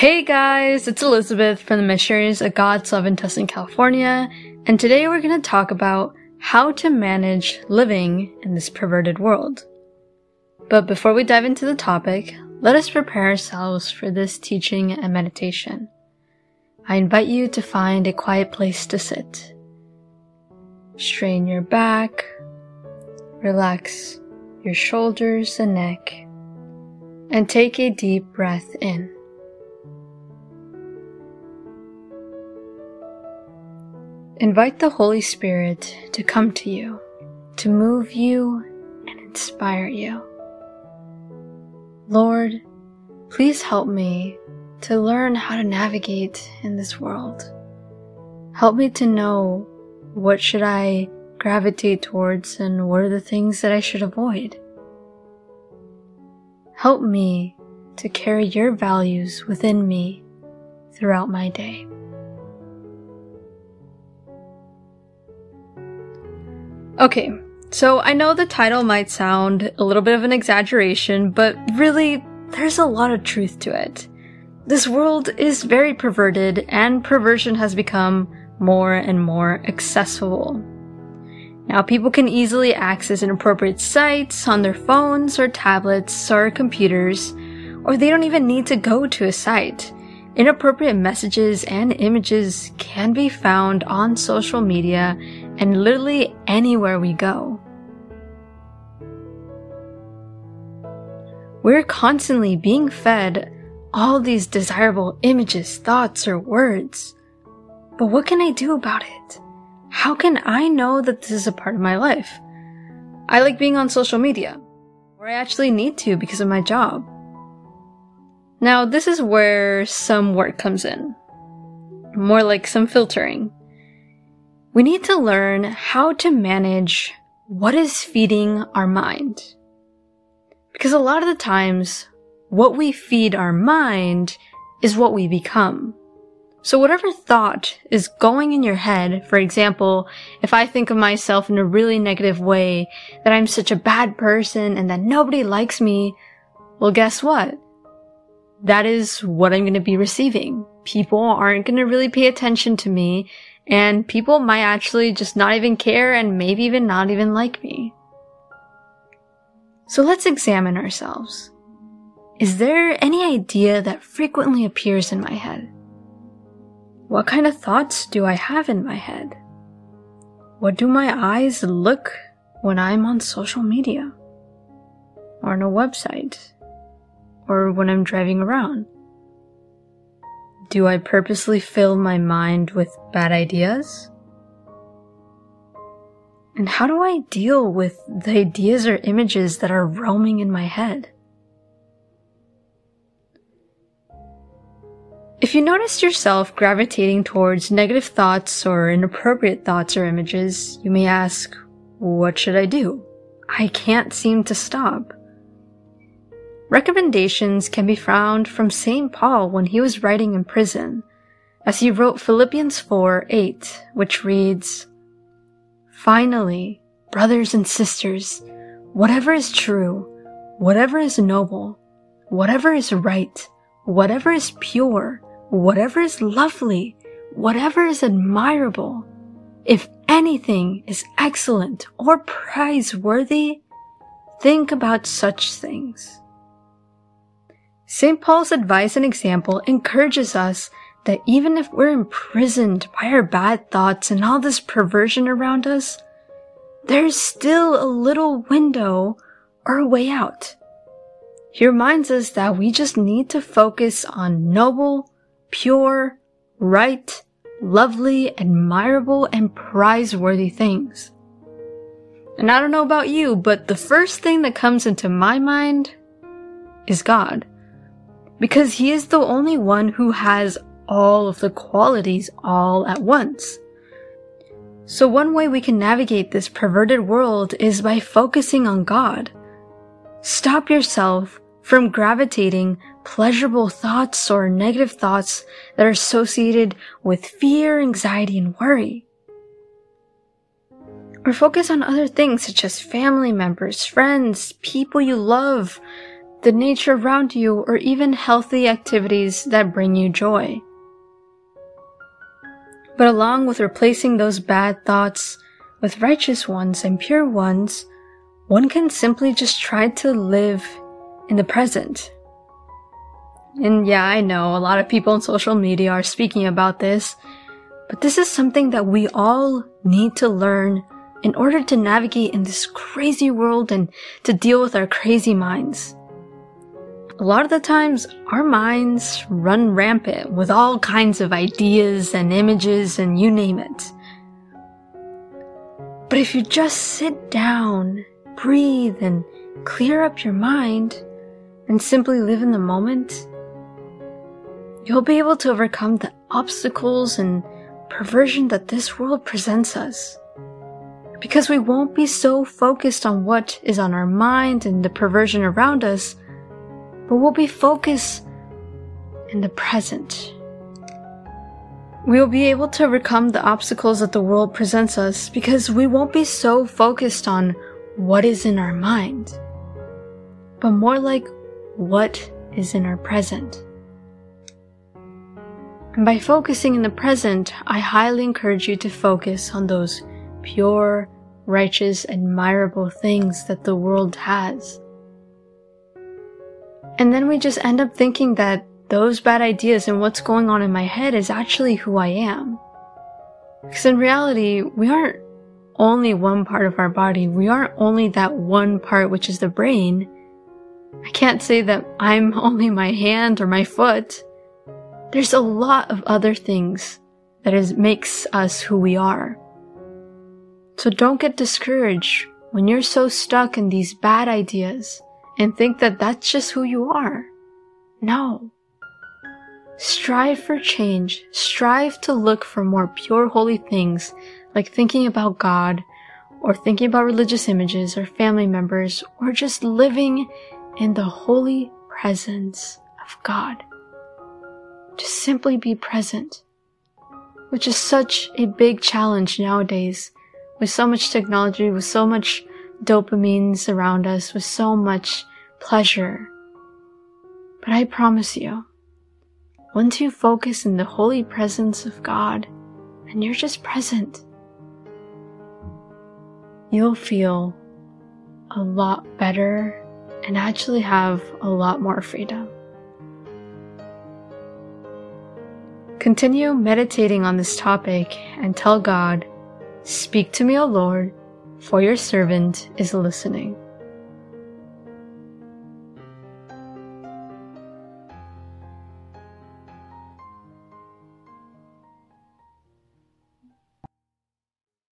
Hey guys, it's Elizabeth from the Missionaries of God's Love in Tustin, California, and today we're going to talk about how to manage living in this perverted world. But before we dive into the topic, let us prepare ourselves for this teaching and meditation. I invite you to find a quiet place to sit. Strain your back, relax your shoulders and neck, and take a deep breath in. Invite the Holy Spirit to come to you, to move you and inspire you. Lord, please help me to learn how to navigate in this world. Help me to know what should I gravitate towards and what are the things that I should avoid. Help me to carry your values within me throughout my day. Okay, so I know the title might sound a little bit of an exaggeration, but really, there's a lot of truth to it. This world is very perverted, and perversion has become more and more accessible. Now, people can easily access inappropriate sites on their phones or tablets or computers, or they don't even need to go to a site. Inappropriate messages and images can be found on social media and literally anywhere we go. We're constantly being fed all these desirable images, thoughts, or words. But what can I do about it? How can I know that this is a part of my life? I like being on social media, or I actually need to because of my job. Now, this is where some work comes in. More like some filtering. We need to learn how to manage what is feeding our mind. Because a lot of the times, what we feed our mind is what we become. So whatever thought is going in your head, for example, if I think of myself in a really negative way, that I'm such a bad person and that nobody likes me, well guess what? That is what I'm going to be receiving. People aren't going to really pay attention to me and people might actually just not even care and maybe even not even like me. So let's examine ourselves. Is there any idea that frequently appears in my head? What kind of thoughts do I have in my head? What do my eyes look when I'm on social media? Or on a website? Or when I'm driving around? Do I purposely fill my mind with bad ideas? And how do I deal with the ideas or images that are roaming in my head? If you notice yourself gravitating towards negative thoughts or inappropriate thoughts or images, you may ask, what should I do? I can't seem to stop. Recommendations can be found from St. Paul when he was writing in prison, as he wrote Philippians 4 8, which reads, Finally, brothers and sisters, whatever is true, whatever is noble, whatever is right, whatever is pure, whatever is lovely, whatever is admirable, if anything is excellent or praiseworthy, think about such things. St. Paul's advice and example encourages us that even if we're imprisoned by our bad thoughts and all this perversion around us, there's still a little window or a way out. He reminds us that we just need to focus on noble, pure, right, lovely, admirable, and prizeworthy things. And I don't know about you, but the first thing that comes into my mind is God because he is the only one who has all of the qualities all at once. So one way we can navigate this perverted world is by focusing on God. Stop yourself from gravitating pleasurable thoughts or negative thoughts that are associated with fear, anxiety, and worry. Or focus on other things such as family members, friends, people you love, the nature around you, or even healthy activities that bring you joy. But along with replacing those bad thoughts with righteous ones and pure ones, one can simply just try to live in the present. And yeah, I know a lot of people on social media are speaking about this, but this is something that we all need to learn in order to navigate in this crazy world and to deal with our crazy minds. A lot of the times, our minds run rampant with all kinds of ideas and images and you name it. But if you just sit down, breathe, and clear up your mind, and simply live in the moment, you'll be able to overcome the obstacles and perversion that this world presents us. Because we won't be so focused on what is on our mind and the perversion around us, but we'll be focused in the present. We will be able to overcome the obstacles that the world presents us because we won't be so focused on what is in our mind, but more like what is in our present. And by focusing in the present, I highly encourage you to focus on those pure, righteous, admirable things that the world has. And then we just end up thinking that those bad ideas and what's going on in my head is actually who I am. Because in reality, we aren't only one part of our body. We aren't only that one part, which is the brain. I can't say that I'm only my hand or my foot. There's a lot of other things that is, makes us who we are. So don't get discouraged when you're so stuck in these bad ideas and think that that's just who you are. No. Strive for change. Strive to look for more pure holy things like thinking about God or thinking about religious images or family members or just living in the holy presence of God to simply be present, which is such a big challenge nowadays with so much technology, with so much dopamines around us, with so much pleasure. But I promise you, once you focus in the holy presence of God and you're just present, you'll feel a lot better and actually have a lot more freedom. Continue meditating on this topic and tell God, Speak to me, O Lord, for your servant is listening.